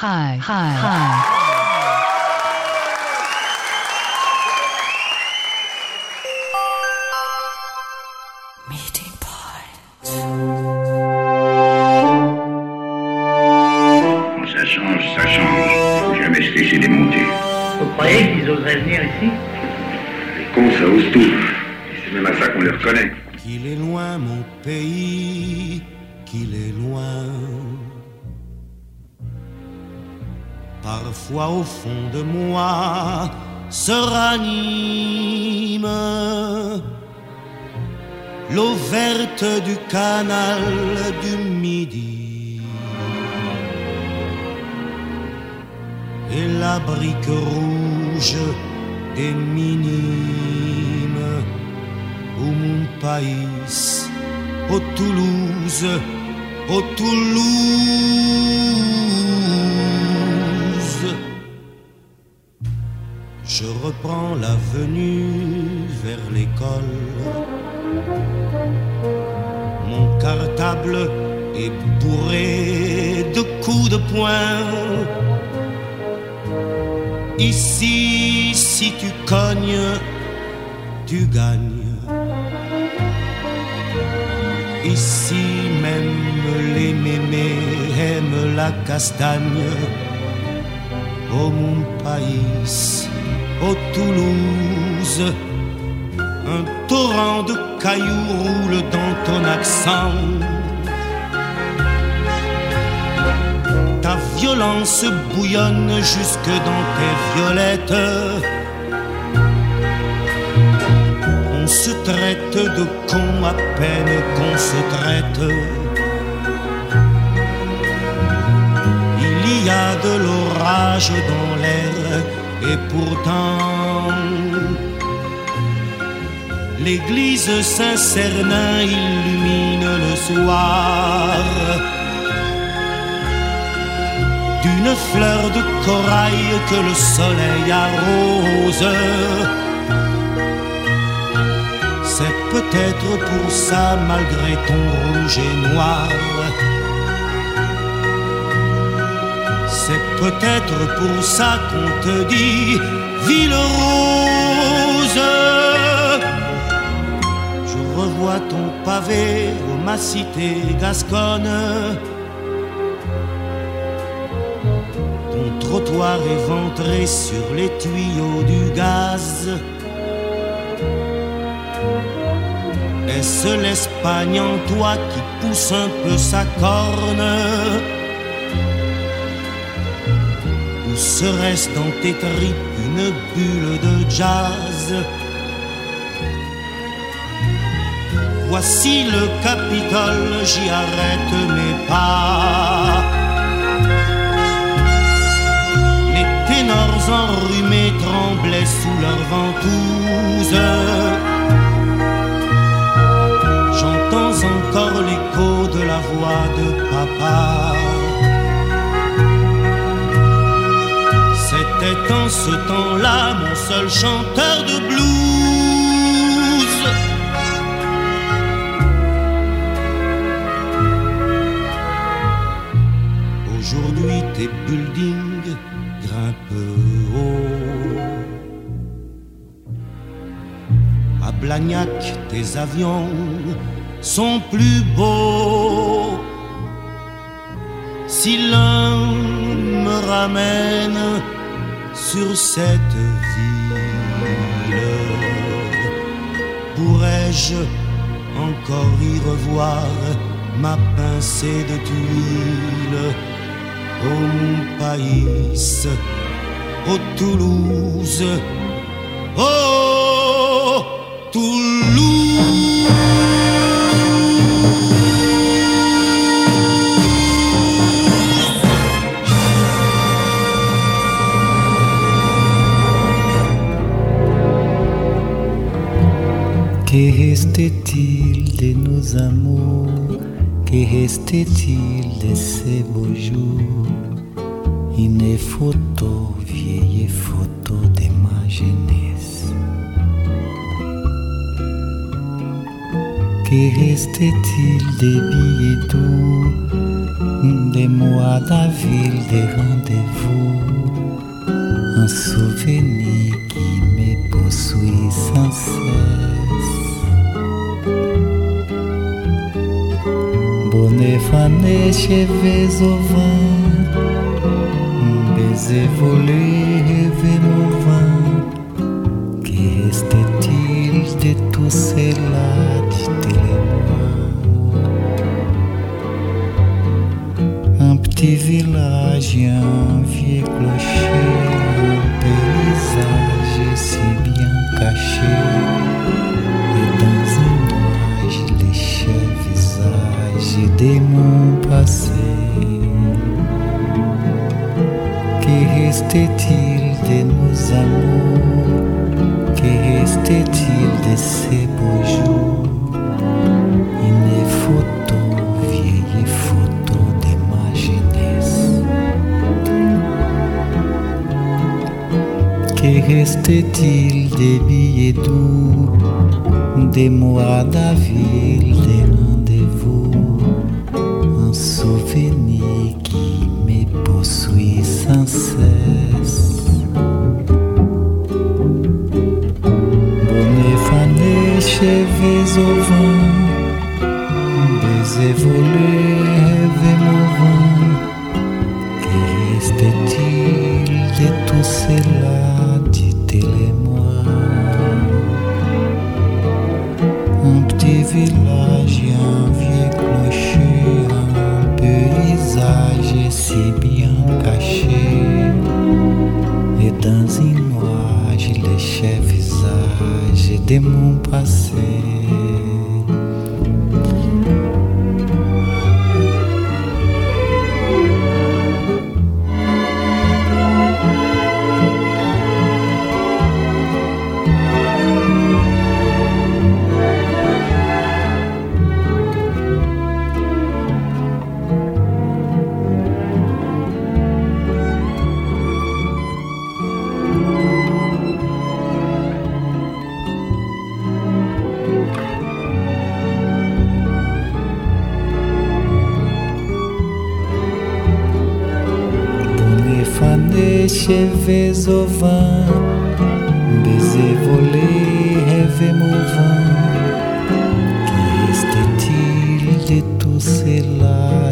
Hi, hi, hi. Fond de moi se ranime l'eau verte du canal du Midi et la brique rouge des minimes au mon pays, au Toulouse, au Toulouse. Je reprends l'avenue vers l'école. Mon cartable est bourré de coups de poing. Ici, si tu cognes, tu gagnes. Ici même les mémés aiment la castagne. Au mon pays, au Toulouse, un torrent de cailloux roule dans ton accent. Ta violence bouillonne jusque dans tes violettes. On se traite de con à peine qu'on se traite. Il y a de l'orage dans l'air et pourtant l'église Saint-Cernin illumine le soir d'une fleur de corail que le soleil arrose. C'est peut-être pour ça, malgré ton rouge et noir. Peut-être pour ça qu'on te dit ville rose. Je revois ton pavé au ma cité gasconne. Ton trottoir éventré sur les tuyaux du gaz. Est-ce l'Espagne en toi qui pousse un peu sa corne? Serait-ce dans tes tripes une bulle de jazz Voici le Capitole, j'y arrête mes pas. Les ténors enrhumés tremblaient sous leur ventouse. J'entends encore l'écho de la voix de papa. C'était en ce temps-là mon seul chanteur de blues. Aujourd'hui tes buildings grimpent haut. À Blagnac, tes avions sont plus beaux. Si l'un me ramène sur cette ville, pourrais-je encore y revoir ma pincée de tuiles? Au pays, au Toulouse, oh Toulouse. Nos amours Que restait-il de ces beaux jours? Une photo, vieille photo de ma jeunesse. Que restait-il des billets doux des mois d'avril, des rendez-vous, un souvenir neste Evesovan, um bezerro livre.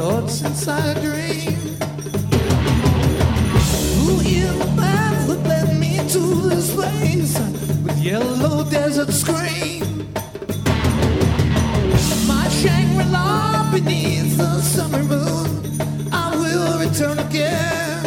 thoughts inside a dream. Who in the path that led me to this place with yellow desert screen? My Shangri-La beneath the summer moon, I will return again.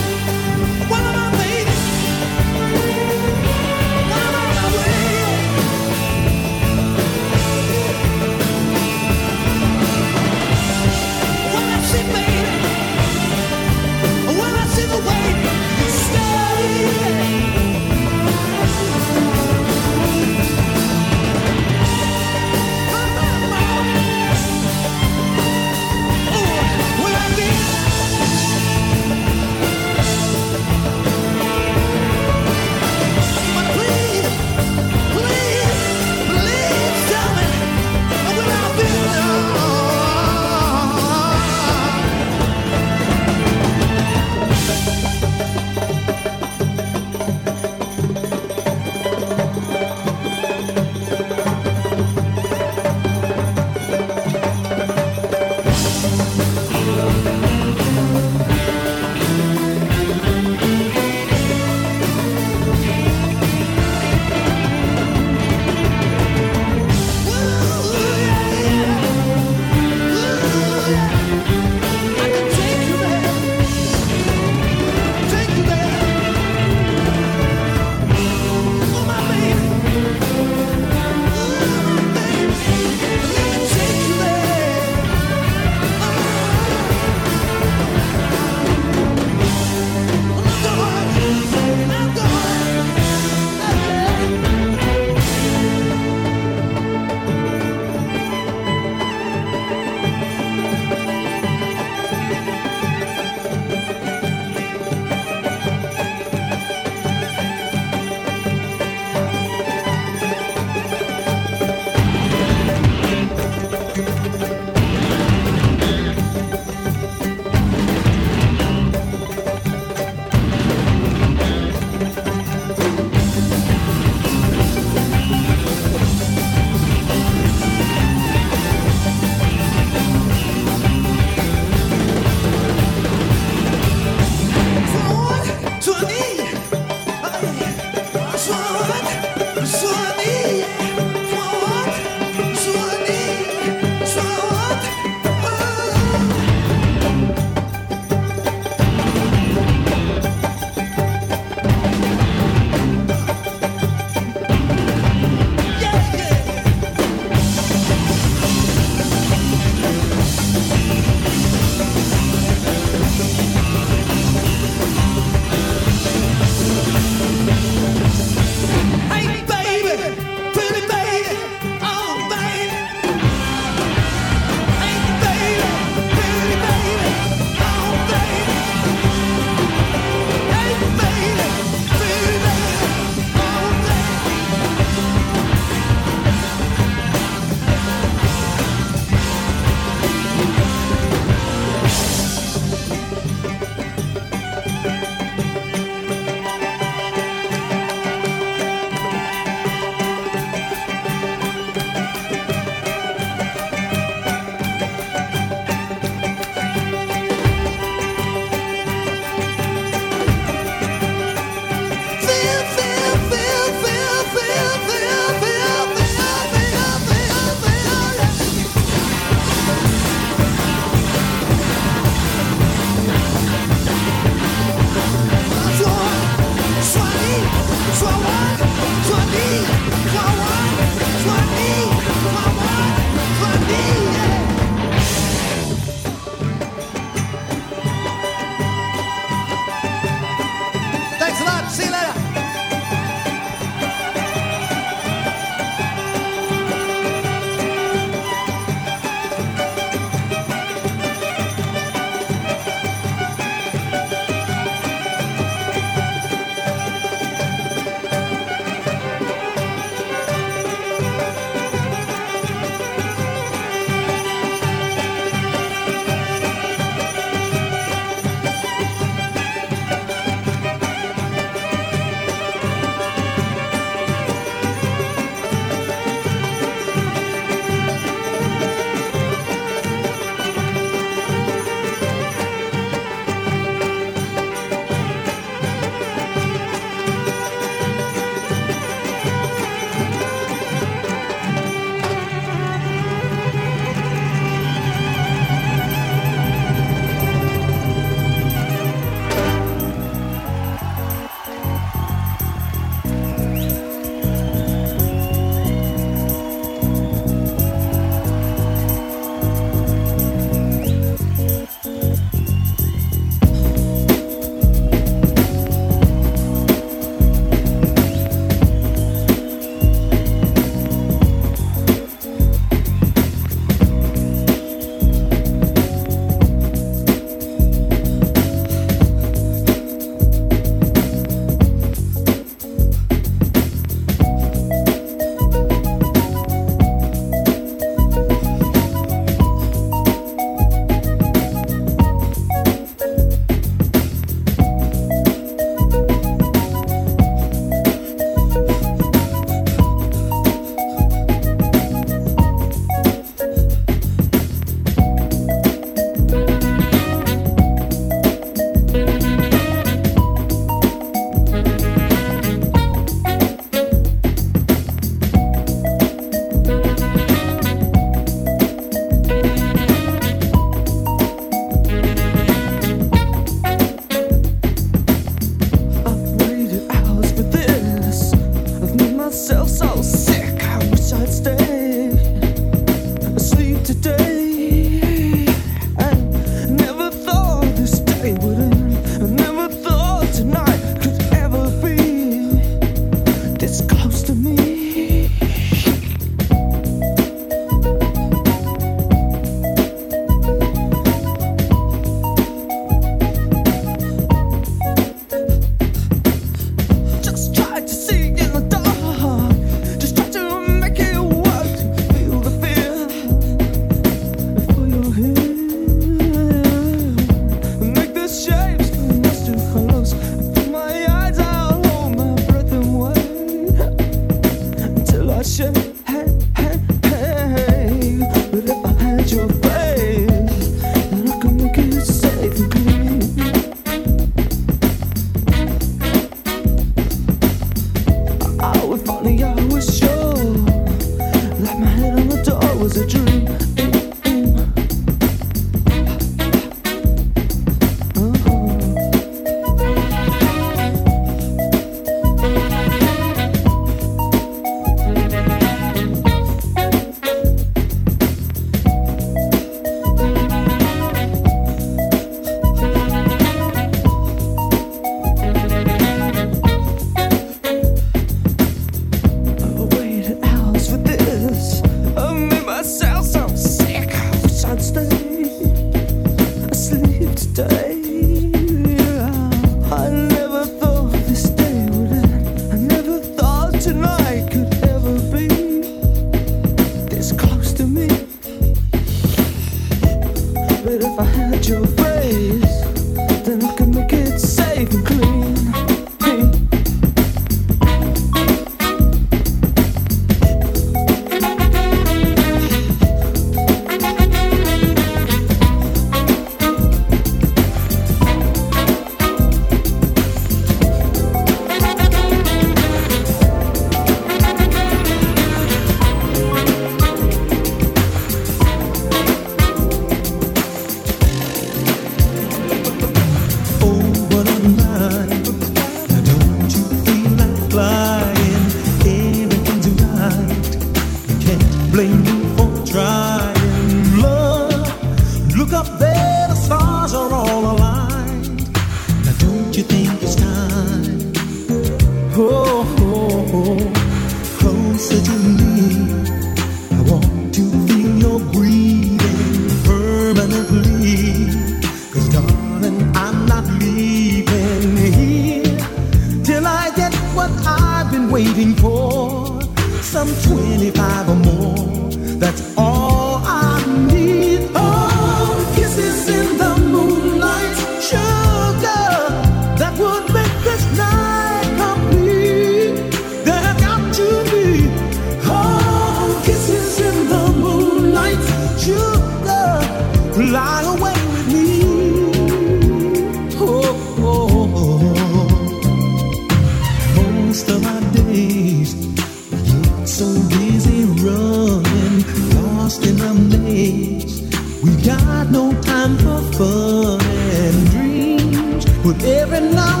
But every night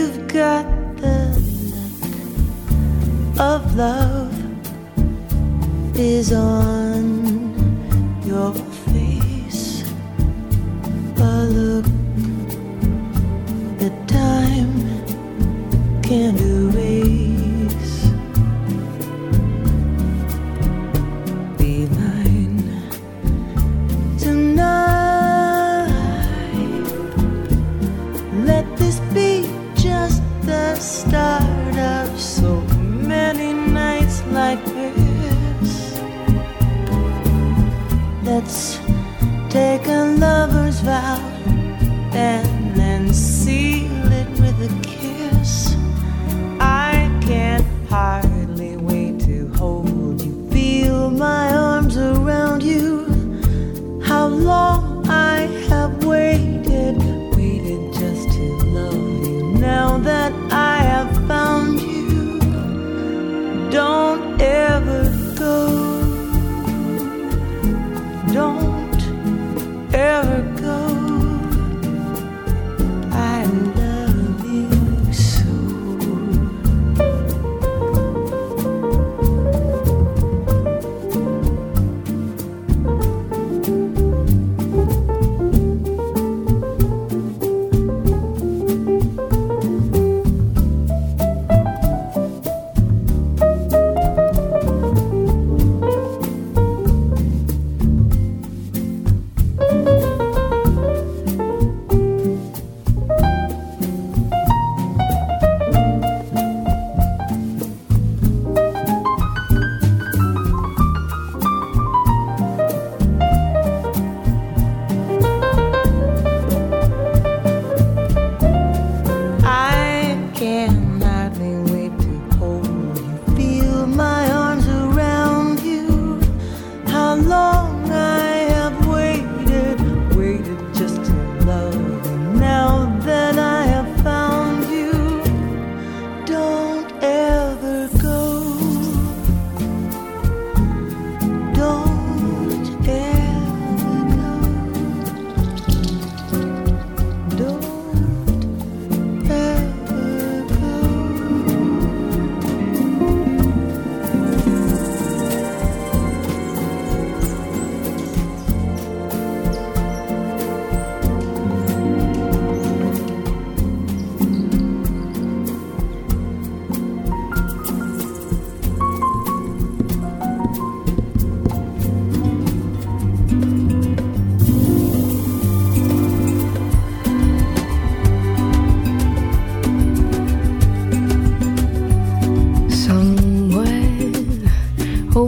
you've got the look of love is on your face. A look that time can do. love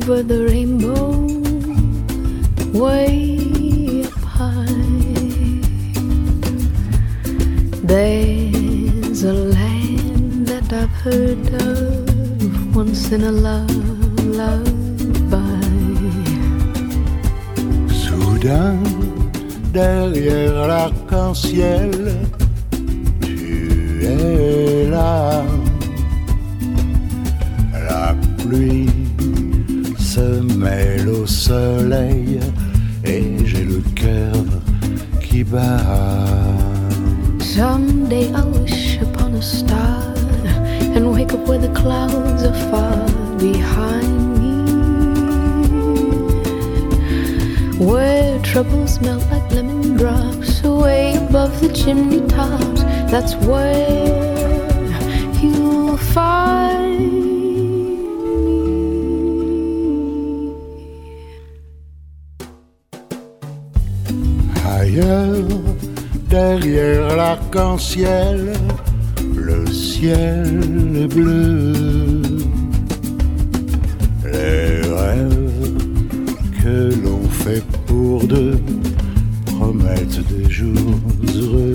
over the Trouble smells like lemon drops away above the chimney tops. That's where you'll find. Ailleurs, derrière l'arc-en-ciel, le ciel est bleu. Les rêves que l'on lourdes promettent des jours heureux.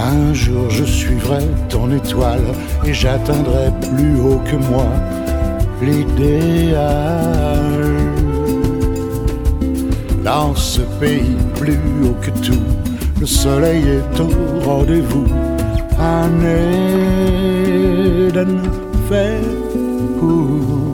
Un jour je suivrai ton étoile et j'atteindrai que moi l'idéal. Dans ce pays plus haut que tout, le soleil est au rendez-vous. Un Eden fait pour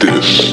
this.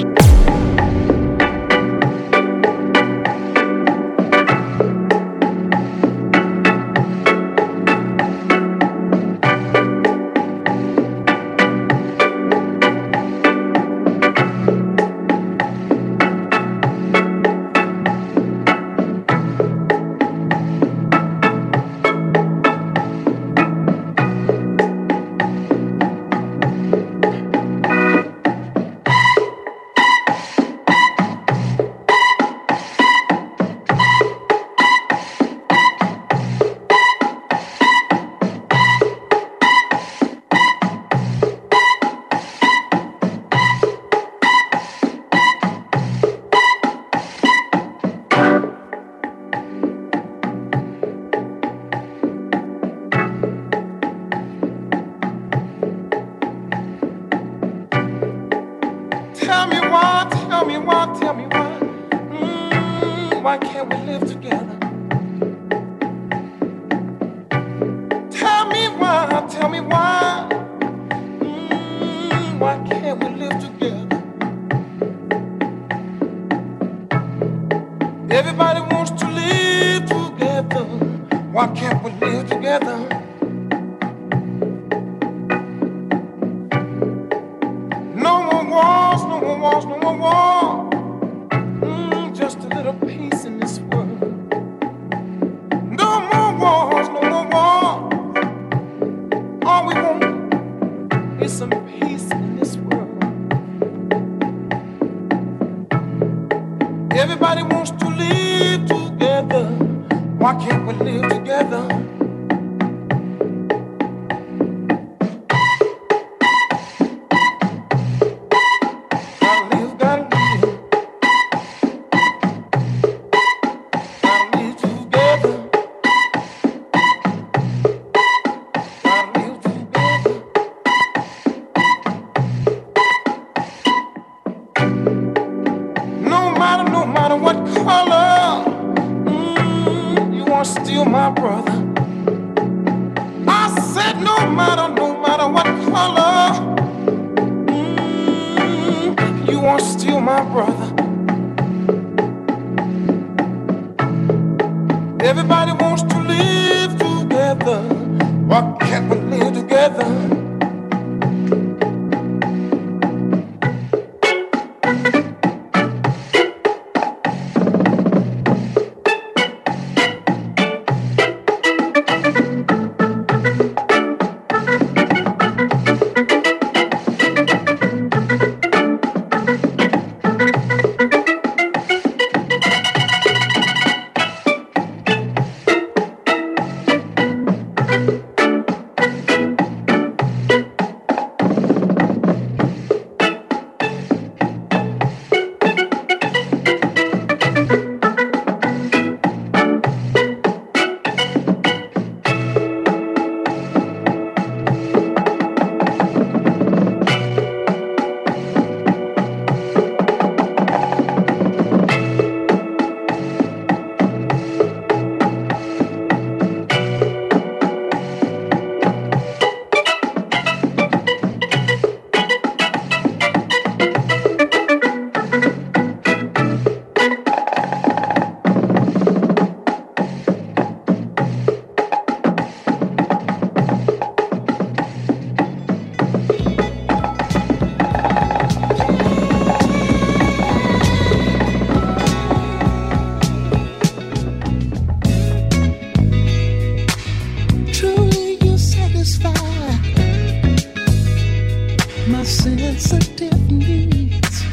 sensitive needs.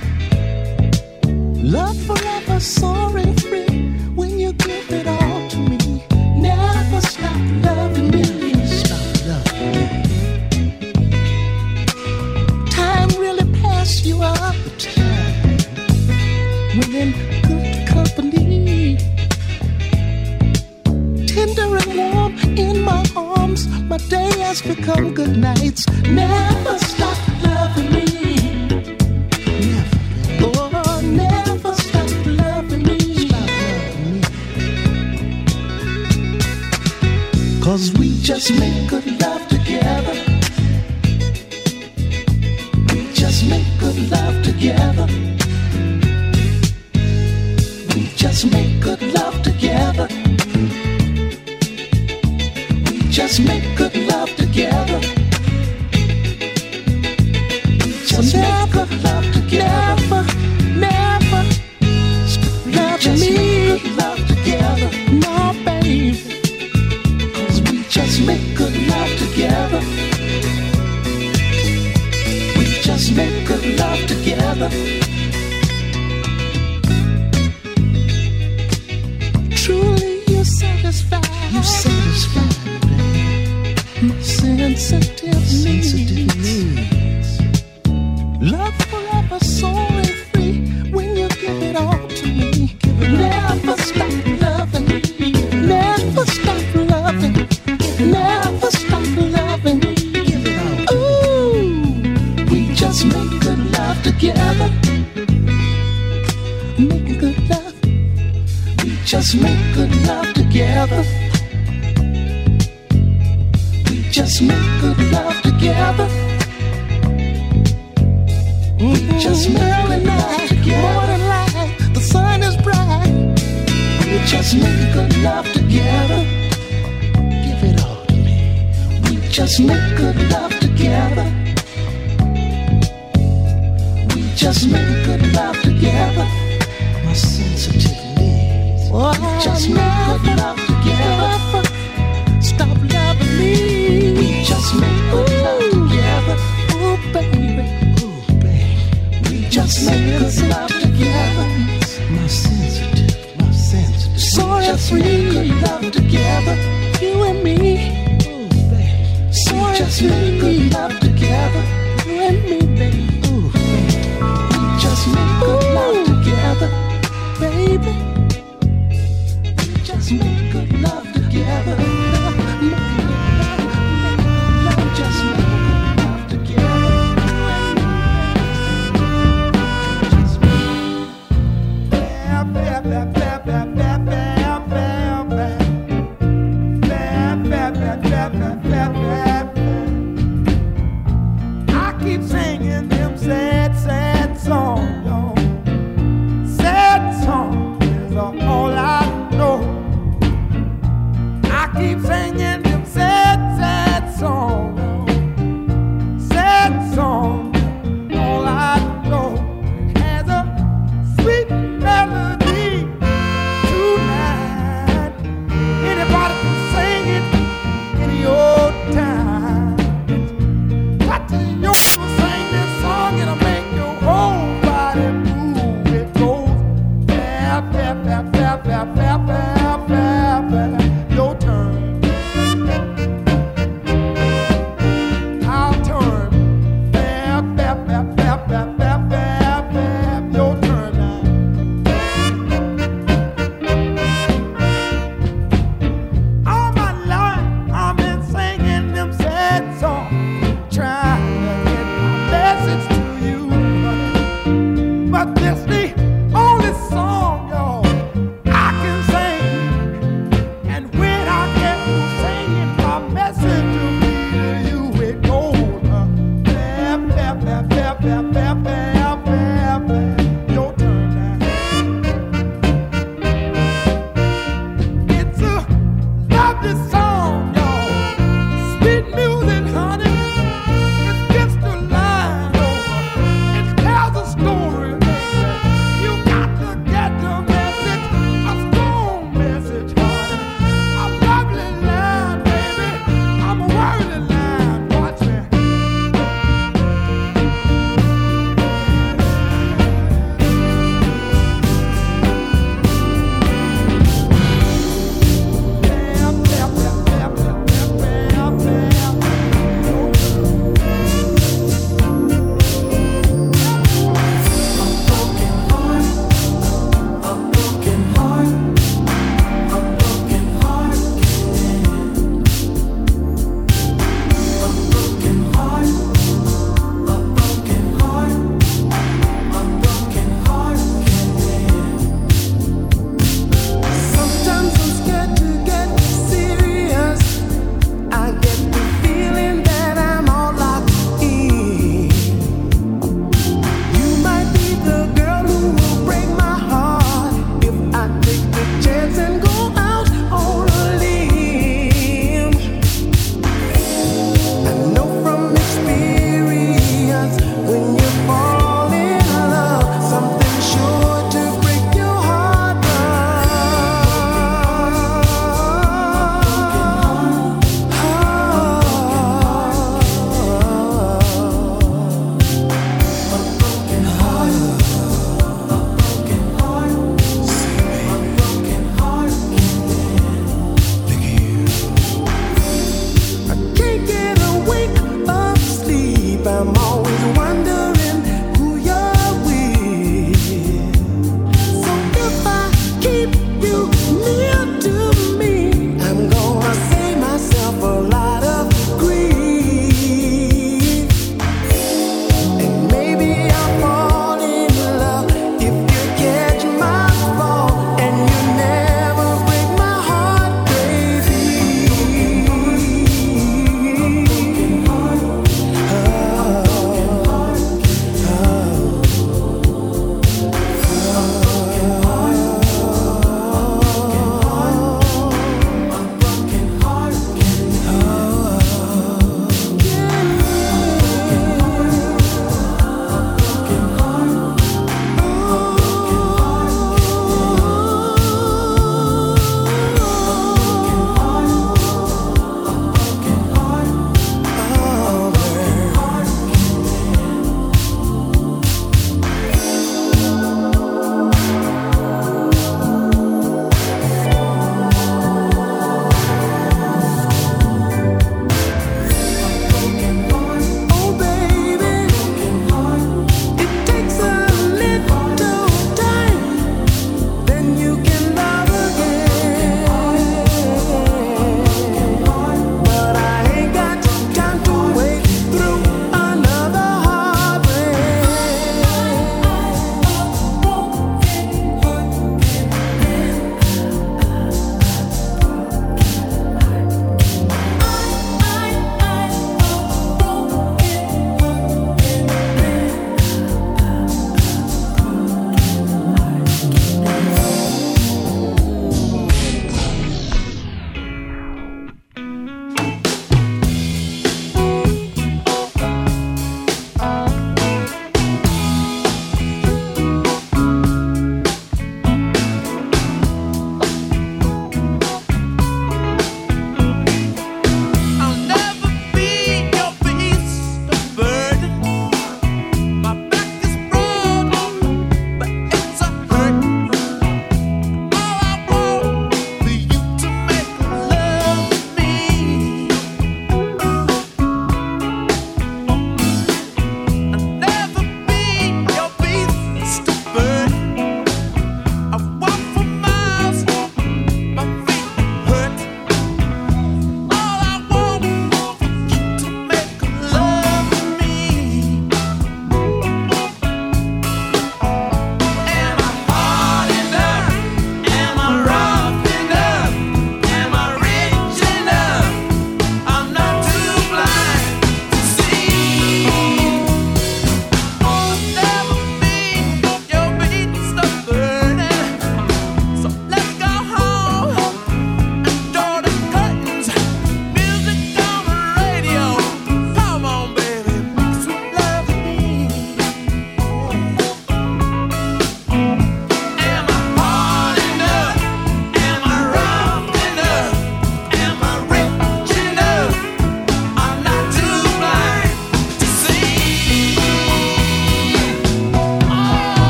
Love forever, sorry, free, when you give it all to me. Never stop loving me. Stop loving. Time really passed you up a time. When good company. Tender and warm in my arms, my day has become good nights. Never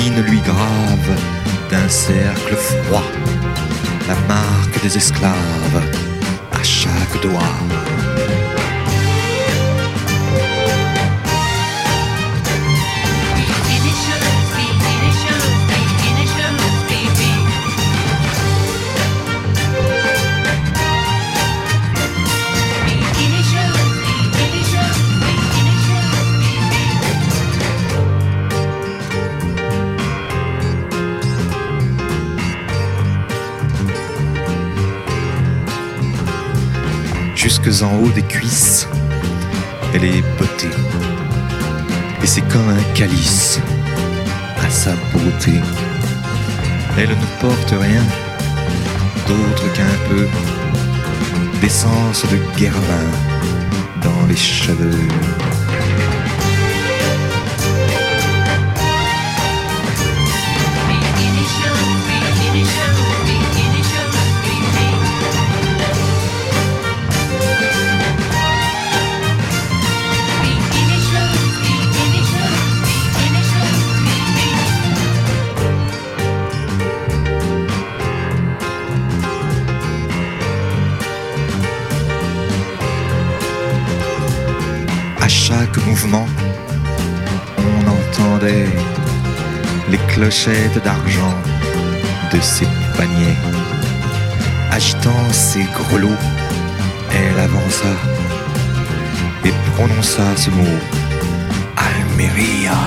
lui grave d'un cercle froid la marque des esclaves Elle ne porte rien d'autre qu'un peu d'essence de guervin dans les cheveux. On entendait les clochettes d'argent de ses paniers. Agitant ses grelots, elle avança et prononça ce mot Almeria.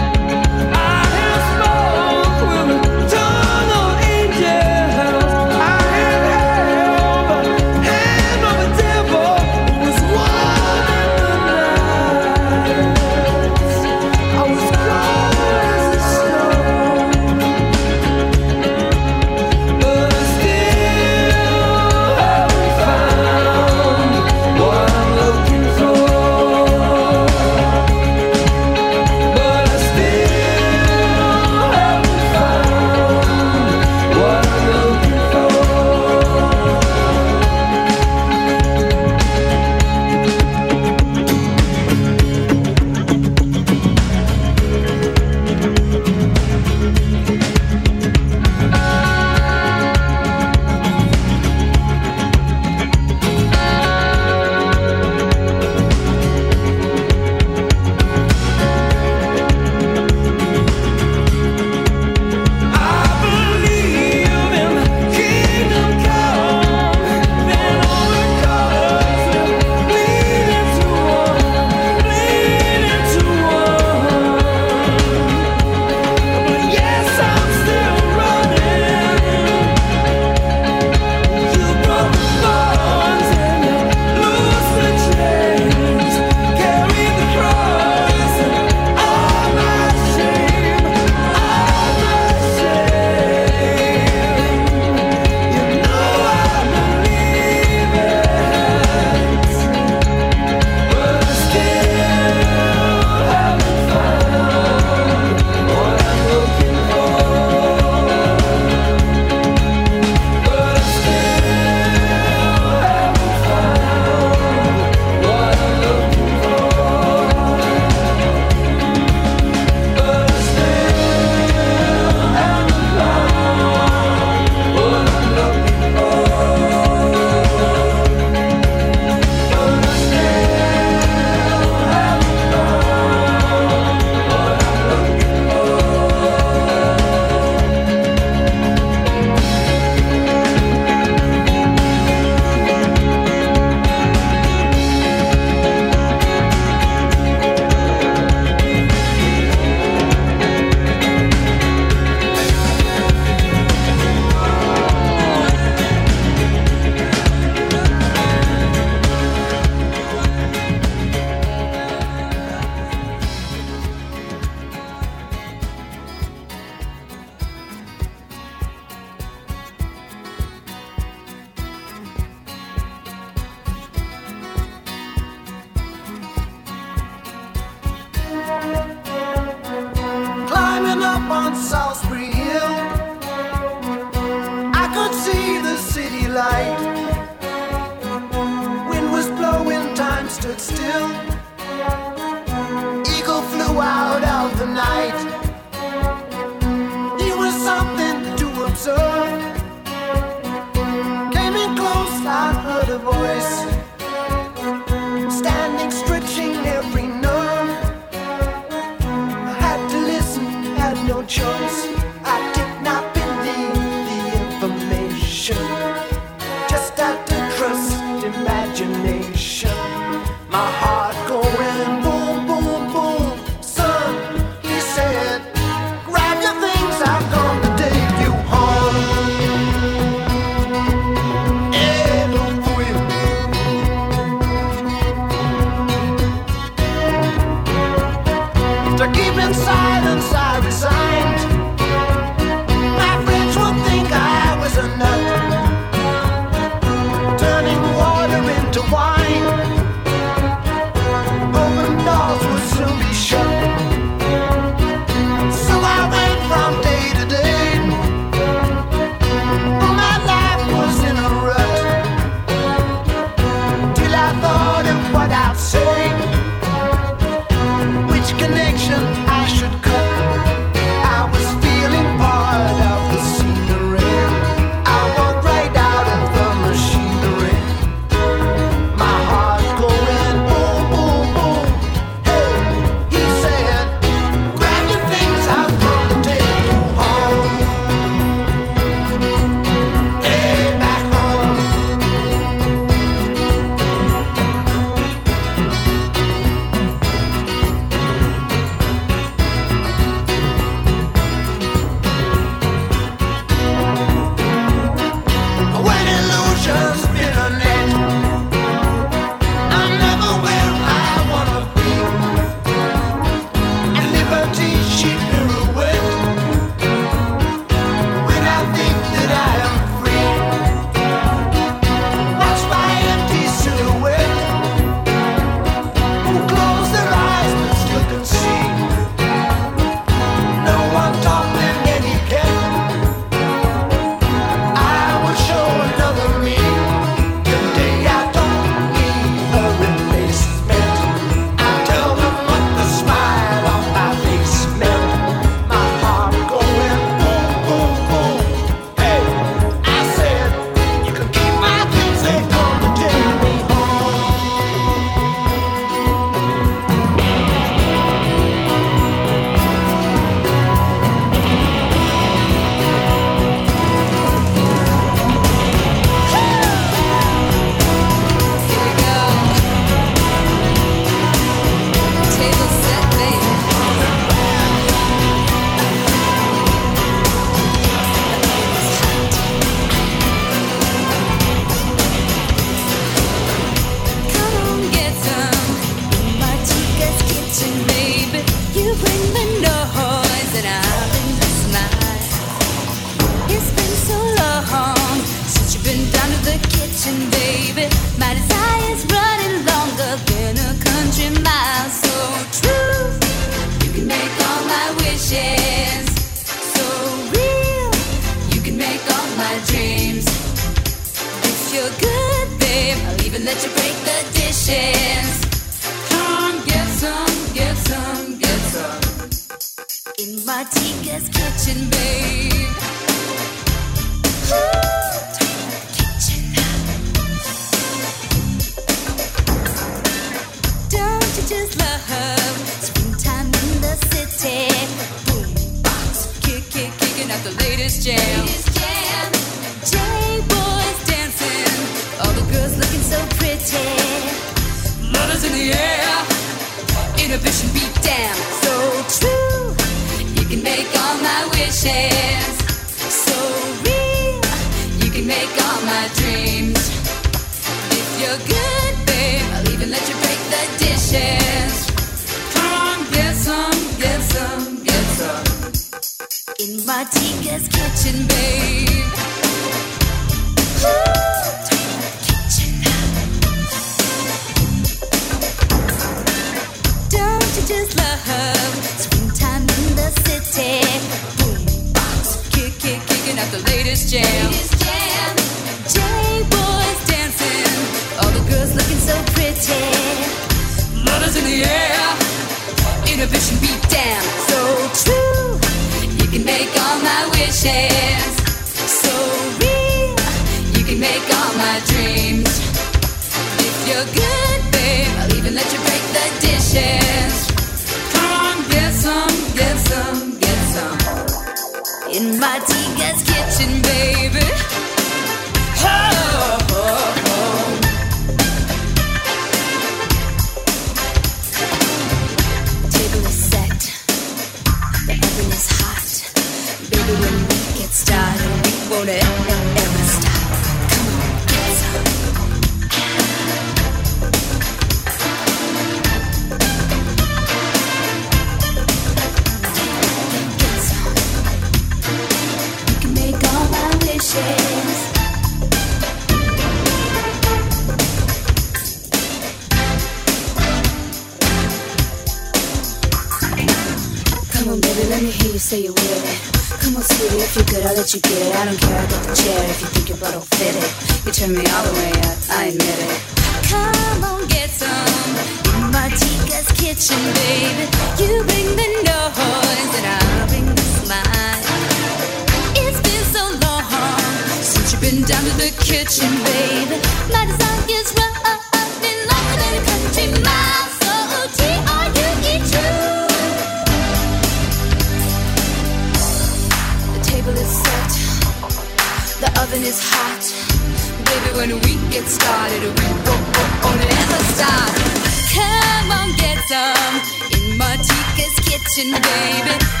watching, baby.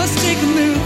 Must take a miracle.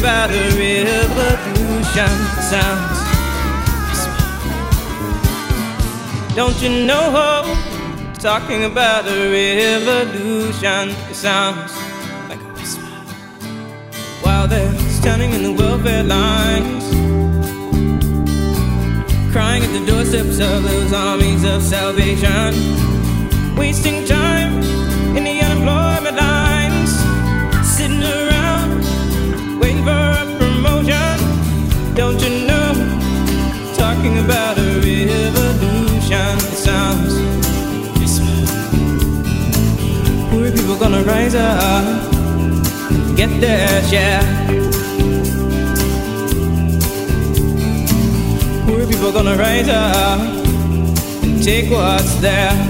About a revolution sounds. Don't you know? How talking about a revolution it sounds like a whisper. While they're standing in the welfare lines, crying at the doorsteps of those armies of salvation, wasting time and get their share. Poor people gonna rise up and take what's theirs.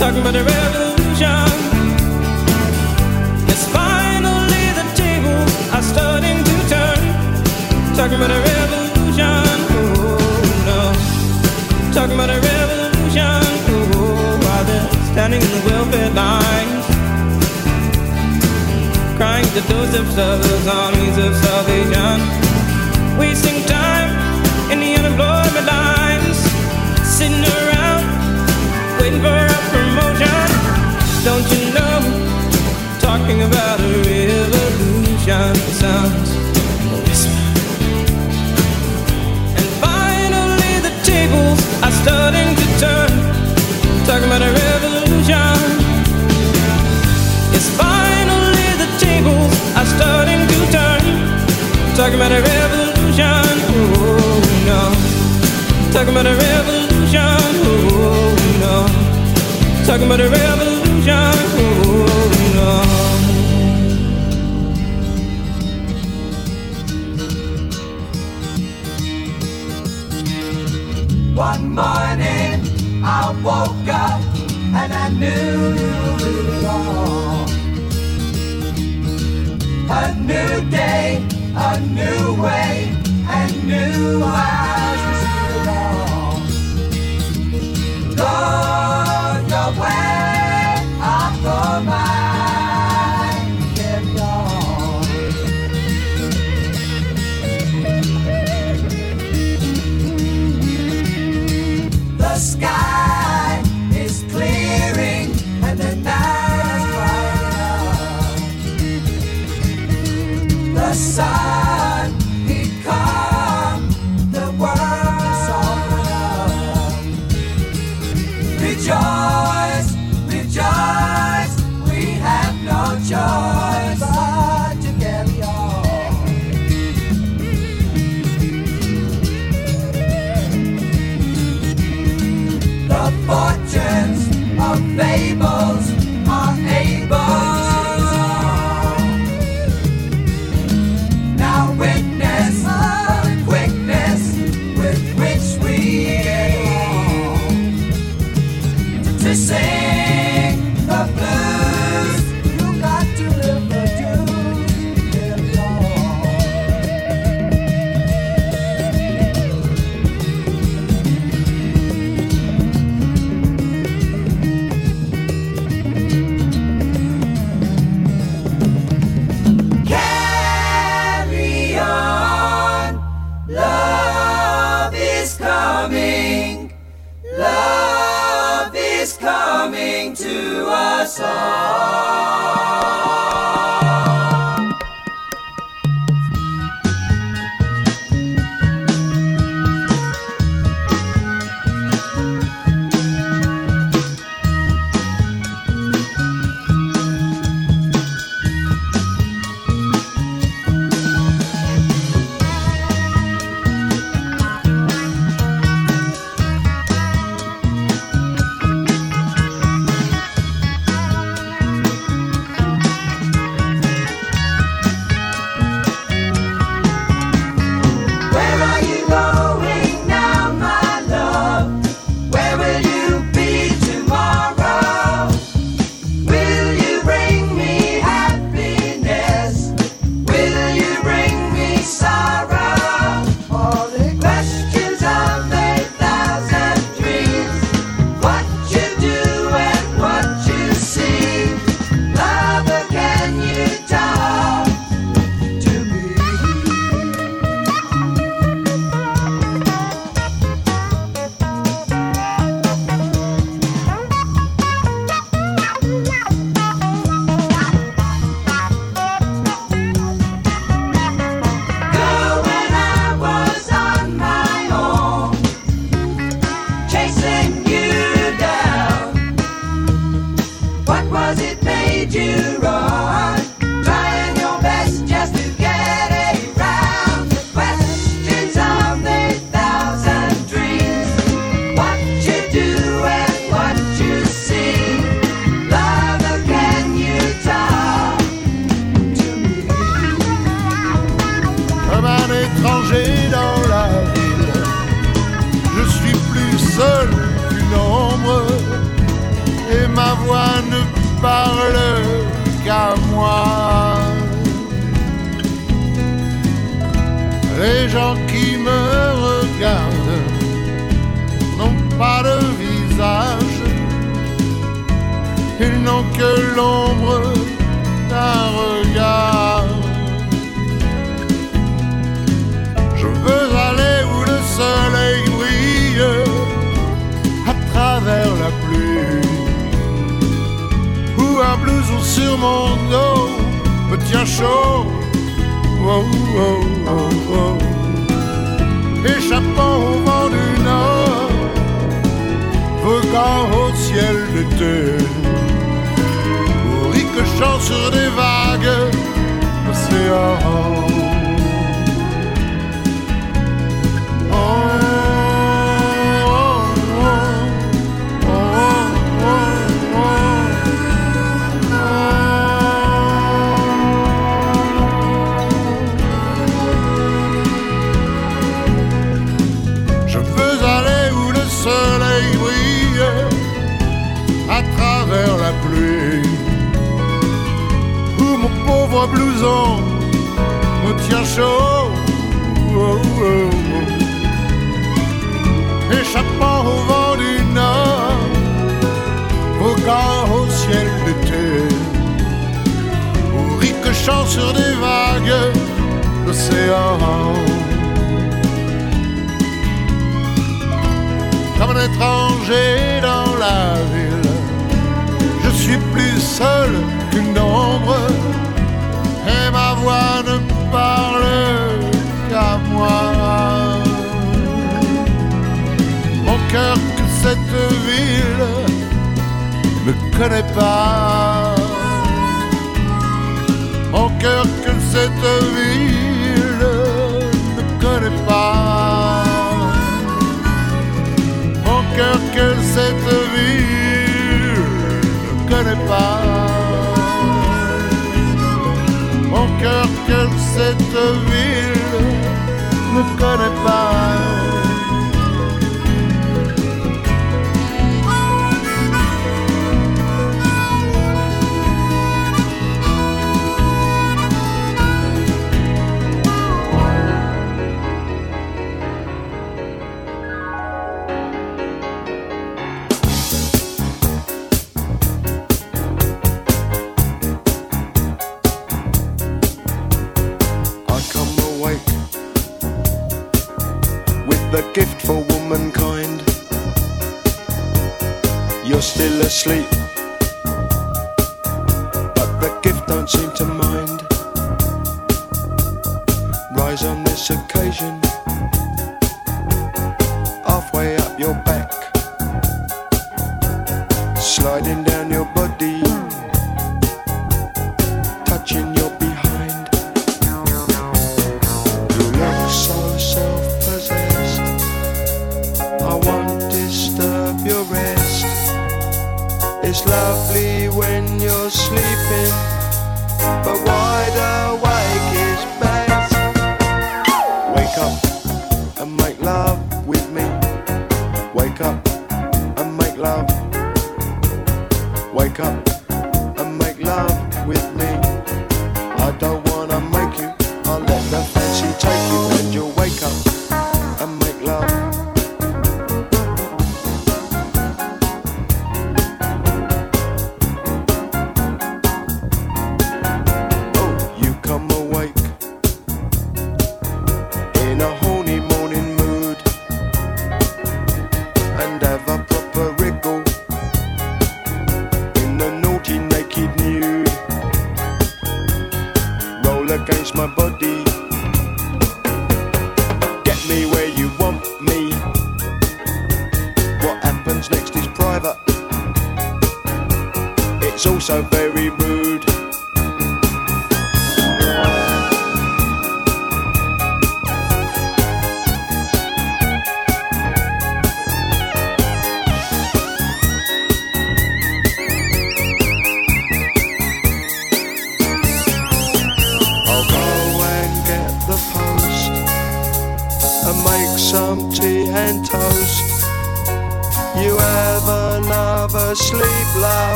Talking about a revolution. Yes, finally the tables are starting to turn. Talking about a revolution. Oh no. Talking about a revolution. Oh, while they're standing in the welfare lines. Crying the doorsteps of those armies of salvation. Wasting time in the unemployment lines. Sitting for a promotion. Don't you know? Talking about a revolution sounds. And finally the tables are starting to turn. Talking about a revolution. Yes, finally the tables are starting to turn. Talking about a revolution. Oh no. Talking about a revolution. Oh no talking about a revolution. Oh, no. One morning I woke up and I knew it was all. A new day, a new way.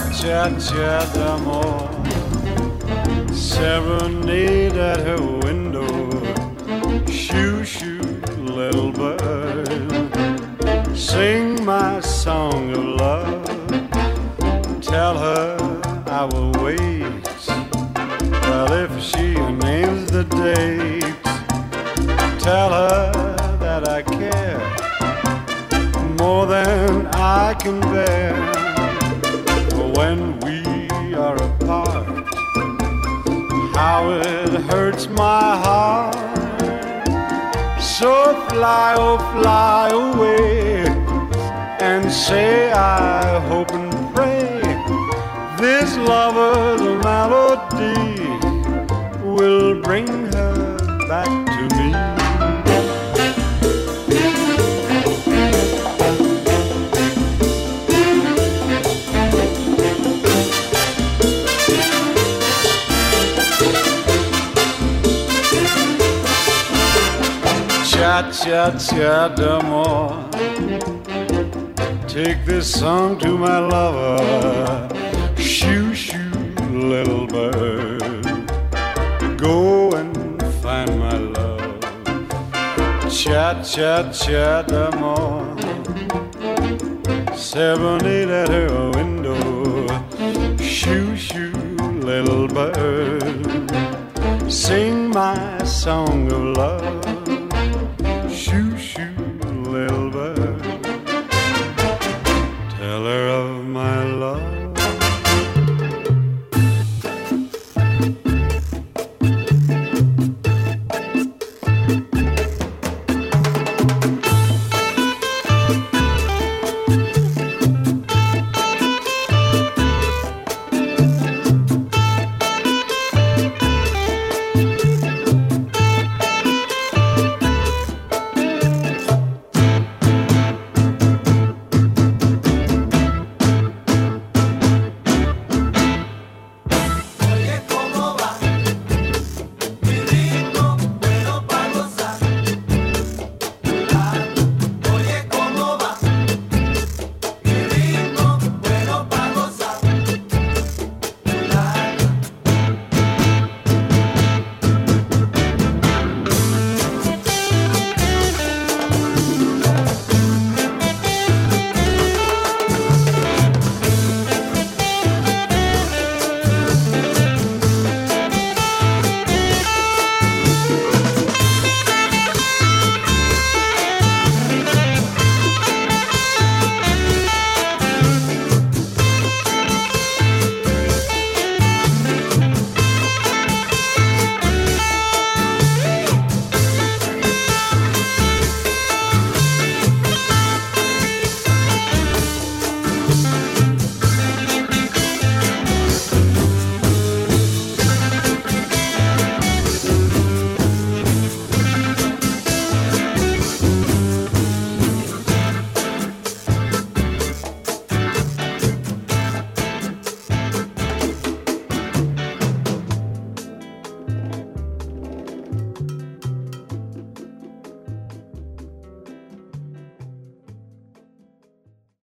cha-cha d'amour Serenade at her window. Shoo-shoo, little bird. Sing hurts my heart. So fly, oh, fly away and say I hope and pray this lover's melody will bring her back to. Cha cha cha d'amour. Take this song to my lover. Shoo shoo, little bird. Go and find my love. Cha cha cha d'amour. Serenade at her window. Shoo shoo, little bird. Sing my song of love.